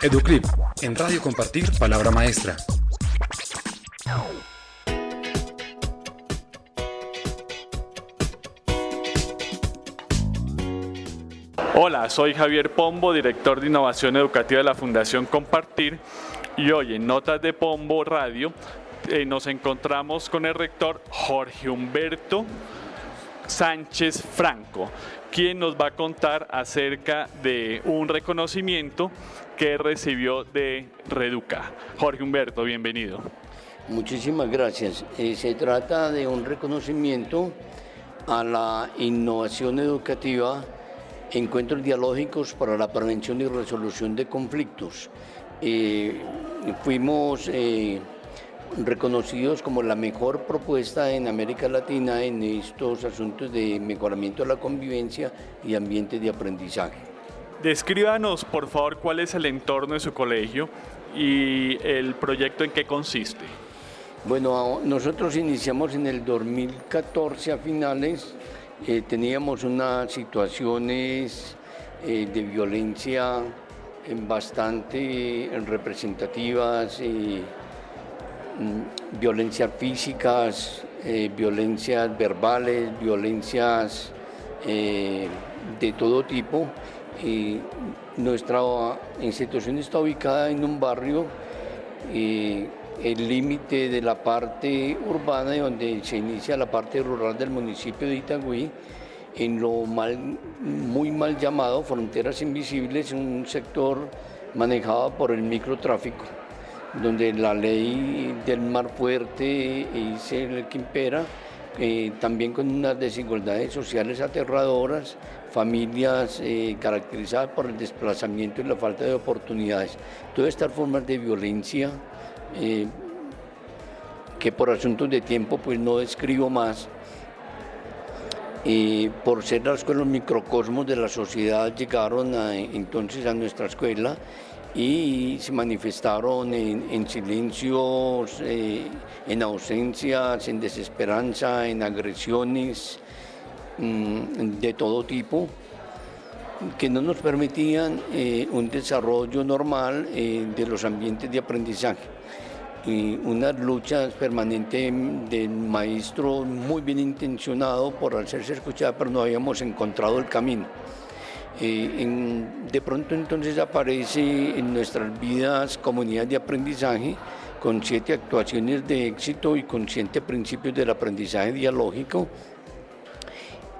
Educlip, en Radio Compartir, Palabra Maestra. Hola, soy Javier Pombo, director de Innovación Educativa de la Fundación Compartir, y hoy en Notas de Pombo Radio eh, nos encontramos con el rector Jorge Humberto Sánchez Franco, quien nos va a contar acerca de un reconocimiento que recibió de Reduca. Jorge Humberto, bienvenido. Muchísimas gracias. Eh, se trata de un reconocimiento a la innovación educativa, encuentros dialógicos para la prevención y resolución de conflictos. Eh, fuimos eh, reconocidos como la mejor propuesta en América Latina en estos asuntos de mejoramiento de la convivencia y ambiente de aprendizaje. Descríbanos, por favor, cuál es el entorno de su colegio y el proyecto en qué consiste. Bueno, nosotros iniciamos en el 2014 a finales, eh, teníamos unas situaciones eh, de violencia eh, bastante representativas, mm, violencias físicas, violencias verbales, violencias de todo tipo nuestra institución está ubicada en un barrio, el límite de la parte urbana, donde se inicia la parte rural del municipio de Itagüí, en lo muy mal llamado Fronteras Invisibles, un sector manejado por el microtráfico, donde la ley del mar fuerte es el que impera, eh, también con unas desigualdades sociales aterradoras, familias eh, caracterizadas por el desplazamiento y la falta de oportunidades. Todas estas formas de violencia eh, que por asuntos de tiempo pues no describo más, eh, por ser las los microcosmos de la sociedad llegaron entonces a nuestra escuela y se manifestaron en, silencios, en ausencias, en desesperanza, en agresiones, Mm, de todo tipo que no nos permitían eh, un desarrollo normal eh, de los ambientes de aprendizaje. Y unas luchas permanentes del maestro muy bien intencionado por hacerse escuchar, pero no habíamos encontrado el camino. Eh, de pronto entonces aparece en nuestras vidas comunidad de aprendizaje con siete actuaciones de éxito y con siete principios del aprendizaje dialógico.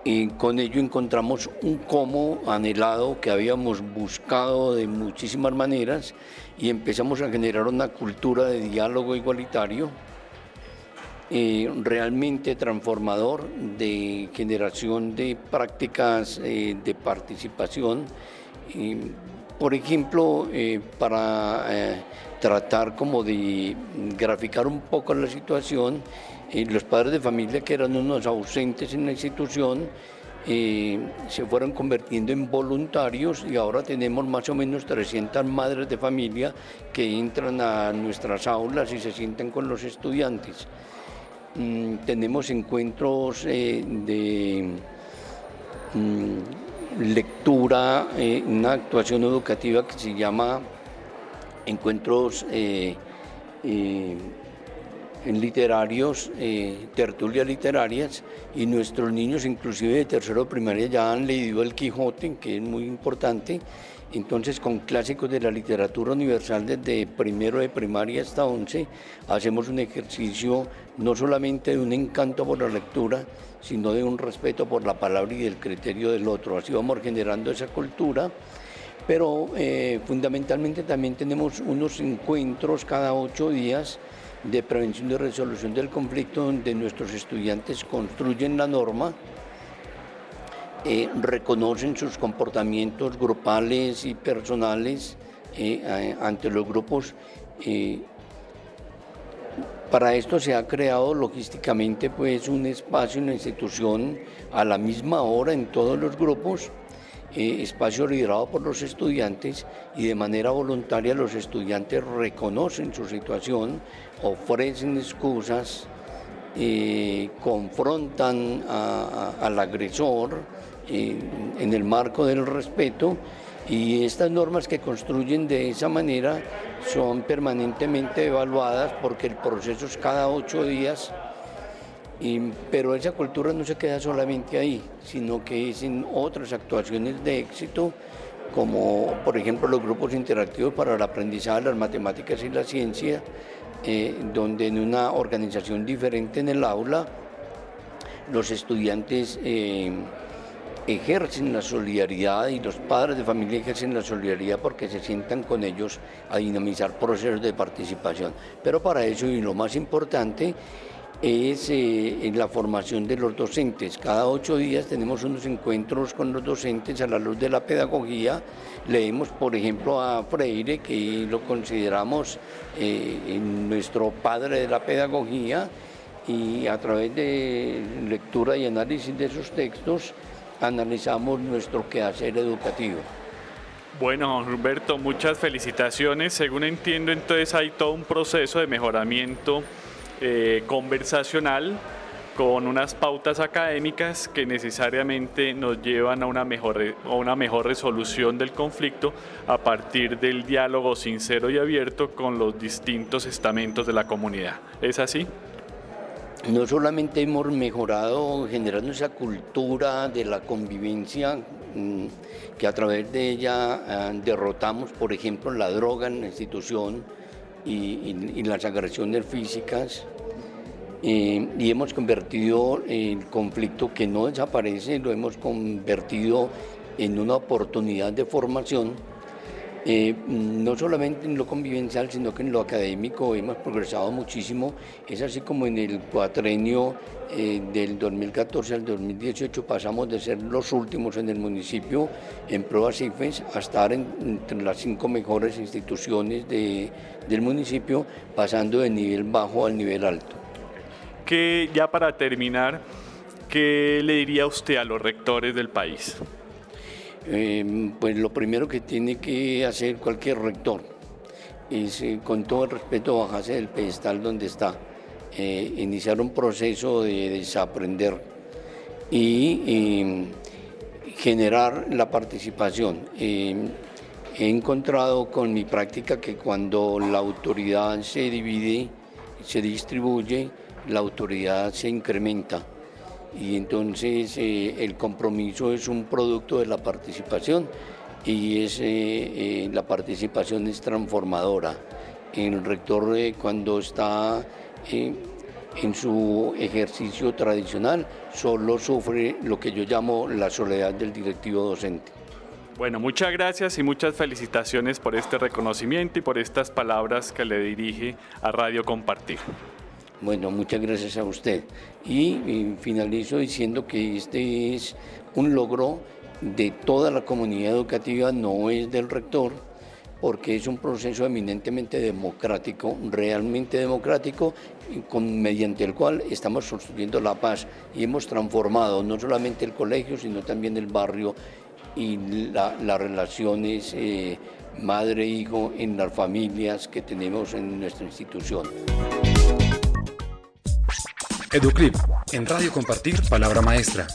Y con ello encontramos un cómo anhelado que habíamos buscado de muchísimas maneras y empezamos a generar una cultura de diálogo igualitario eh, realmente transformador de generación de prácticas eh, de participación. por ejemplo, eh, para tratar como de graficar un poco la situación, los padres de familia que eran unos ausentes en la institución se fueron convirtiendo en voluntarios y ahora tenemos más o menos 300 madres de familia que entran a nuestras aulas y se sientan con los estudiantes. Mm, tenemos encuentros eh, de mm, lectura, eh, una actuación educativa que se llama encuentros en literarios, eh, tertulias literarias, y nuestros niños, inclusive de tercero primaria, ya han leído El Quijote, que es muy importante. Entonces, con clásicos de la literatura universal desde primero de primaria hasta once, hacemos un ejercicio no solamente de un encanto por la lectura, sino de un respeto por la palabra y el criterio del otro. Así vamos generando esa cultura pero eh, fundamentalmente también tenemos unos encuentros cada ocho días de prevención y resolución del conflicto donde nuestros estudiantes construyen la norma, eh, reconocen sus comportamientos grupales y personales eh, ante los grupos. Eh, para esto se ha creado logísticamente pues, un espacio, una institución a la misma hora en todos los grupos eh, espacio liderado por los estudiantes y de manera voluntaria los estudiantes reconocen su situación, ofrecen excusas, eh, confrontan al agresor eh, en el marco del respeto Y estas normas que construyen de esa manera son permanentemente evaluadas porque el proceso es cada ocho días, pero esa cultura no se queda solamente ahí, sino que es en otras actuaciones de éxito, como por ejemplo los grupos interactivos para el aprendizaje de las matemáticas y la ciencia, eh, donde en una organización diferente en el aula los estudiantes eh, ejercen la solidaridad y los padres de familia ejercen la solidaridad porque se sientan con ellos a dinamizar procesos de participación. Pero para eso, y lo más importante, es eh, en la formación de los docentes. Cada ocho días tenemos unos encuentros con los docentes a la luz de la pedagogía. Leemos, por ejemplo, a Freire, que lo consideramos eh, nuestro padre de la pedagogía, y a través de lectura y análisis de esos textos analizamos nuestro quehacer educativo. Bueno, Humberto, muchas felicitaciones. Según entiendo, entonces hay todo un proceso de mejoramiento eh, conversacional con unas pautas académicas que necesariamente nos llevan a una, mejor, a una mejor resolución del conflicto a partir del diálogo sincero y abierto con los distintos estamentos de la comunidad. ¿Es así? no solamente hemos mejorado generando esa cultura de la convivencia, mm, que a través de ella ah, derrotamos, por ejemplo, la droga en la institución y, las agresiones físicas, eh, y hemos convertido el conflicto que no desaparece, lo hemos convertido en una oportunidad de formación eh, no solamente en lo convivencial, sino que en lo académico hemos progresado muchísimo. Es así como en el cuatrenio eh, del 2014 al 2018 pasamos de ser los últimos en el municipio en pruebas IFES a estar entre las cinco mejores instituciones del municipio, pasando de nivel bajo al nivel alto. Que ya para terminar, ¿qué le diría usted a los rectores del país? Em, pues lo primero que tiene que hacer cualquier rector es, eh, con todo el respeto, bajarse del pedestal donde está, eh, iniciar un proceso de desaprender y em, generar la participación. Em, he encontrado con mi práctica que cuando la autoridad se divide, se distribuye, la autoridad se incrementa y entonces eh, el compromiso es un producto de la participación y es, eh, eh, la participación es transformadora. El rector cuando está en su ejercicio tradicional solo sufre lo que yo llamo la soledad del directivo docente. Bueno, muchas gracias y muchas felicitaciones por este reconocimiento y por estas palabras que le dirige a Radio Compartir. Bueno, muchas gracias a usted. Y, finalizo diciendo que este es un logro de toda la comunidad educativa, no es del rector, porque es un proceso eminentemente democrático, realmente democrático, con, mediante el cual estamos construyendo la paz y hemos transformado no solamente el colegio, sino también el barrio y las relaciones eh, madre-hijo en las familias que tenemos en nuestra institución. Educlip, en Radio Compartir, Palabra Maestra.